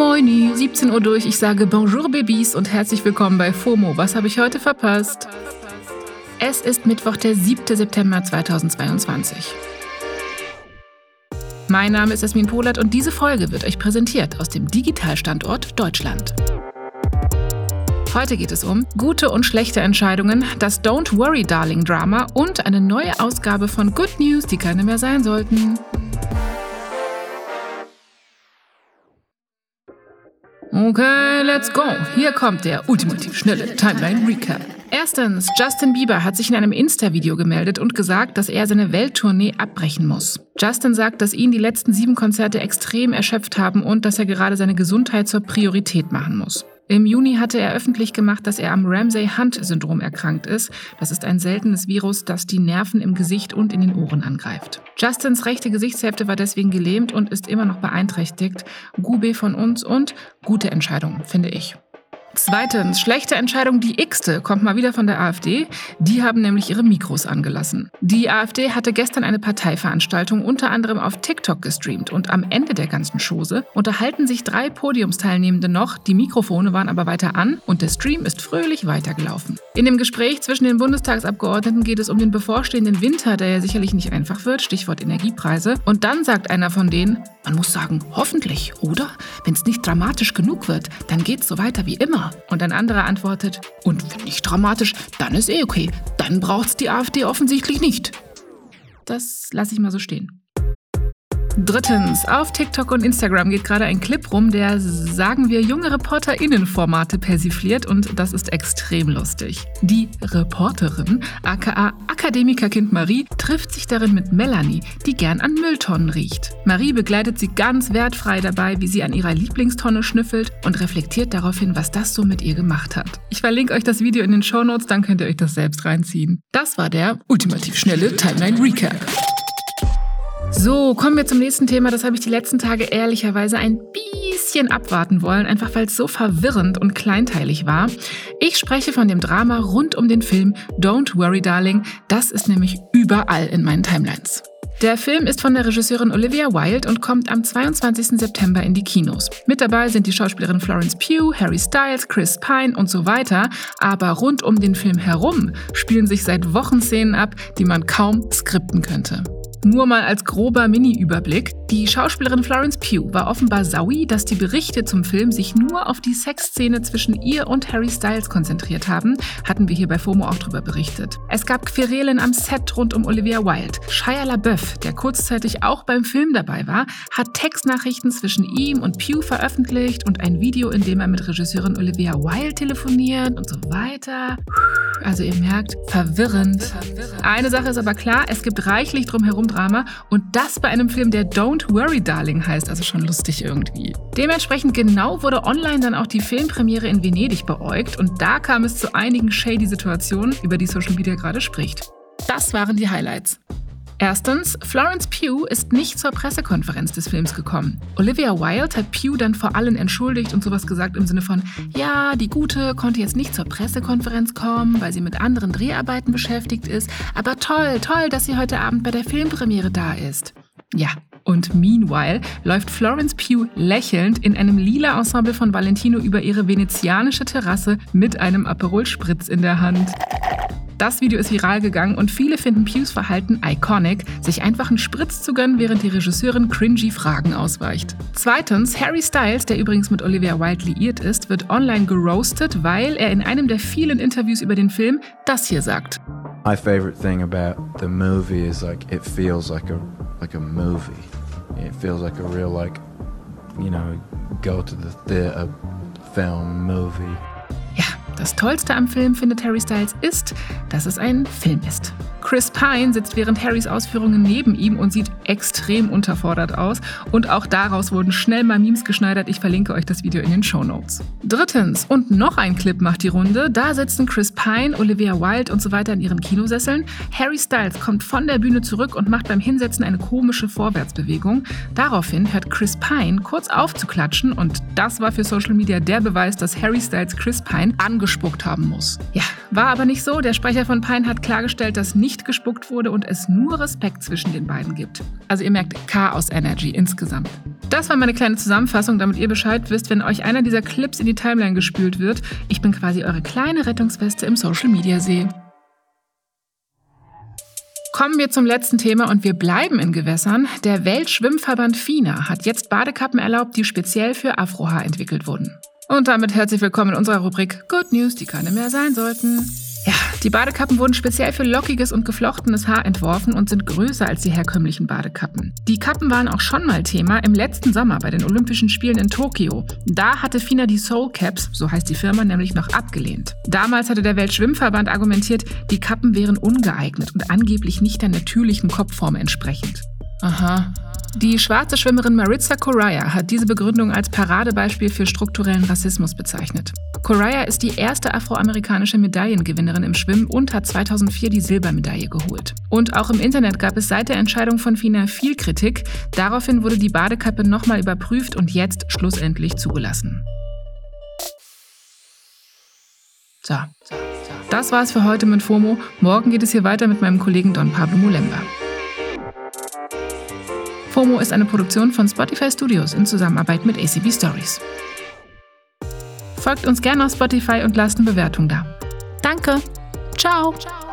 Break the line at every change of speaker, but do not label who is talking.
Moini, 17 Uhr durch. Ich sage Bonjour Babys und herzlich willkommen bei FOMO. Was habe ich heute verpasst? Es ist Mittwoch, der 7. September 2022. Mein Name ist Esmin Polat und diese Folge wird euch präsentiert aus dem Digitalstandort Deutschland. Heute geht es um gute und schlechte Entscheidungen, das Don't Worry Darling Drama und eine neue Ausgabe von Good News, die keine mehr sein sollten. Okay, let's go. Hier kommt der ultimativ schnelle Timeline Recap. Erstens, Justin Bieber hat sich in einem Insta-Video gemeldet und gesagt, dass er seine Welttournee abbrechen muss. Justin sagt, dass ihn die letzten sieben Konzerte extrem erschöpft haben und dass er gerade seine Gesundheit zur Priorität machen muss. Im Juni hatte er öffentlich gemacht, dass er am Ramsay-Hunt-Syndrom erkrankt ist. Das ist ein seltenes Virus, das die Nerven im Gesicht und in den Ohren angreift. Justins rechte Gesichtshälfte war deswegen gelähmt und ist immer noch beeinträchtigt. Gube von uns und gute Entscheidung, finde ich. Zweitens, schlechte Entscheidung, die x-te, kommt mal wieder von der AfD. Die haben nämlich ihre Mikros angelassen. Die AfD hatte gestern eine Parteiveranstaltung unter anderem auf TikTok gestreamt und am Ende der ganzen Chose unterhalten sich drei Podiumsteilnehmende noch, die Mikrofone waren aber weiter an und der Stream ist fröhlich weitergelaufen. In dem Gespräch zwischen den Bundestagsabgeordneten geht es um den bevorstehenden Winter, der ja sicherlich nicht einfach wird, Stichwort Energiepreise. Und dann sagt einer von denen, man muss sagen, hoffentlich, oder? Wenn es nicht dramatisch genug wird, dann geht es so weiter wie immer. Und ein anderer antwortet, und wenn nicht dramatisch, dann ist eh okay. Dann braucht's die AfD offensichtlich nicht. Das lasse ich mal so stehen. Drittens, auf TikTok und Instagram geht gerade ein Clip rum, der, sagen wir, junge ReporterInnen-Formate persifliert und das ist extrem lustig. Die Reporterin, aka Akademikerkind Marie, trifft sich darin mit Melanie, die gern an Mülltonnen riecht. Marie begleitet sie ganz wertfrei dabei, wie sie an ihrer Lieblingstonne schnüffelt und reflektiert daraufhin, was das so mit ihr gemacht hat. Ich verlinke euch das Video in den Shownotes, dann könnt ihr euch das selbst reinziehen. Das war der ultimativ schnelle Timeline Recap. So, kommen wir zum nächsten Thema. Das habe ich die letzten Tage ehrlicherweise ein bisschen abwarten wollen, einfach weil es so verwirrend und kleinteilig war. Ich spreche von dem Drama rund um den Film Don't Worry Darling. Das ist nämlich überall in meinen Timelines. Der Film ist von der Regisseurin Olivia Wilde und kommt am 22. September in die Kinos. Mit dabei sind die Schauspielerin Florence Pugh, Harry Styles, Chris Pine und so weiter. Aber rund um den Film herum spielen sich seit Wochen Szenen ab, die man kaum skripten könnte. Nur mal als grober Mini-Überblick. Die Schauspielerin Florence Pugh war offenbar saui, dass die Berichte zum Film sich nur auf die Sexszene zwischen ihr und Harry Styles konzentriert haben. Hatten wir hier bei FOMO auch drüber berichtet. Es gab Querelen am Set rund um Olivia Wilde. Shia LaBeouf, der kurzzeitig auch beim Film dabei war, hat Textnachrichten zwischen ihm und Pugh veröffentlicht und ein Video, in dem er mit Regisseurin Olivia Wilde telefoniert und so weiter. Also ihr merkt, verwirrend. Eine Sache ist aber klar, es gibt reichlich drumherum Drama und das bei einem Film, der Don't Worry Darling heißt, also schon lustig irgendwie. Dementsprechend genau wurde online dann auch die Filmpremiere in Venedig beäugt und da kam es zu einigen shady Situationen, über die Social Media gerade spricht. Das waren die Highlights. Erstens, Florence Pugh ist nicht zur Pressekonferenz des Films gekommen. Olivia Wilde hat Pugh dann vor allen entschuldigt und sowas gesagt im Sinne von, ja, die Gute konnte jetzt nicht zur Pressekonferenz kommen, weil sie mit anderen Dreharbeiten beschäftigt ist, aber toll, toll, dass sie heute Abend bei der Filmpremiere da ist. Ja, und meanwhile läuft Florence Pugh lächelnd in einem lila Ensemble von Valentino über ihre venezianische Terrasse mit einem Aperol Spritz in der Hand. Das Video ist viral gegangen und viele finden Pews Verhalten iconic, sich einfach einen Spritz zu gönnen, während die Regisseurin cringy Fragen ausweicht. Zweitens, Harry Styles, der übrigens mit Olivia Wilde liiert ist, wird online geroastet, weil er in einem der vielen Interviews über den Film das hier sagt.
My favorite thing about the movie is like it feels like a like a movie. It feels like a real like you know go to the theater film movie.
Das Tollste am Film, findet Harry Styles, ist, dass es ein Film ist. Chris Pine sitzt während Harrys Ausführungen neben ihm und sieht extrem unterfordert aus. Und auch daraus wurden schnell mal Memes geschneidert. Ich verlinke euch das Video in den Show Notes. Drittens, und noch ein Clip macht die Runde. Da sitzen Chris Pine, Olivia Wilde und so weiter in ihren Kinosesseln. Harry Styles kommt von der Bühne zurück und macht beim Hinsetzen eine komische Vorwärtsbewegung. Daraufhin hört Chris Pine kurz auf zu klatschen und das war für Social Media der Beweis, dass Harry Styles Chris Pine angespuckt haben muss. Ja, war aber nicht so. Der Sprecher von Pine hat klargestellt, dass nicht nicht gespuckt wurde und es nur Respekt zwischen den beiden gibt. Also ihr merkt Chaos Energy insgesamt. Das war meine kleine Zusammenfassung, damit ihr Bescheid wisst, wenn euch einer dieser Clips in die Timeline gespült wird. Ich bin quasi eure kleine Rettungsweste im Social Media See. Kommen wir zum letzten Thema und wir bleiben in Gewässern. Der Weltschwimmverband FINA hat jetzt Badekappen erlaubt, die speziell für Afrohaar entwickelt wurden. Und damit herzlich willkommen in unserer Rubrik Good News, die keine mehr sein sollten. Die Badekappen wurden speziell für lockiges und geflochtenes Haar entworfen und sind größer als die herkömmlichen Badekappen. Die Kappen waren auch schon mal Thema im letzten Sommer bei den Olympischen Spielen in Tokio. Da hatte FINA die Soul Caps, so heißt die Firma, nämlich noch abgelehnt. Damals hatte der Weltschwimmverband argumentiert, die Kappen wären ungeeignet und angeblich nicht der natürlichen Kopfform entsprechend. Aha, die schwarze Schwimmerin Maritza Correa hat diese Begründung als Paradebeispiel für strukturellen Rassismus bezeichnet. Correa ist die erste afroamerikanische Medaillengewinnerin im Schwimmen und hat 2004 die Silbermedaille geholt. Und auch im Internet gab es seit der Entscheidung von FINA viel Kritik. Daraufhin wurde die Badekappe nochmal überprüft und jetzt schlussendlich zugelassen. So, das war's für heute mit FOMO. Morgen geht es hier weiter mit meinem Kollegen Don Pablo Mulemba. FOMO ist eine Produktion von Spotify Studios in Zusammenarbeit mit ACB Stories. Folgt uns gerne auf Spotify und lasst eine Bewertung da. Danke. Ciao. ciao.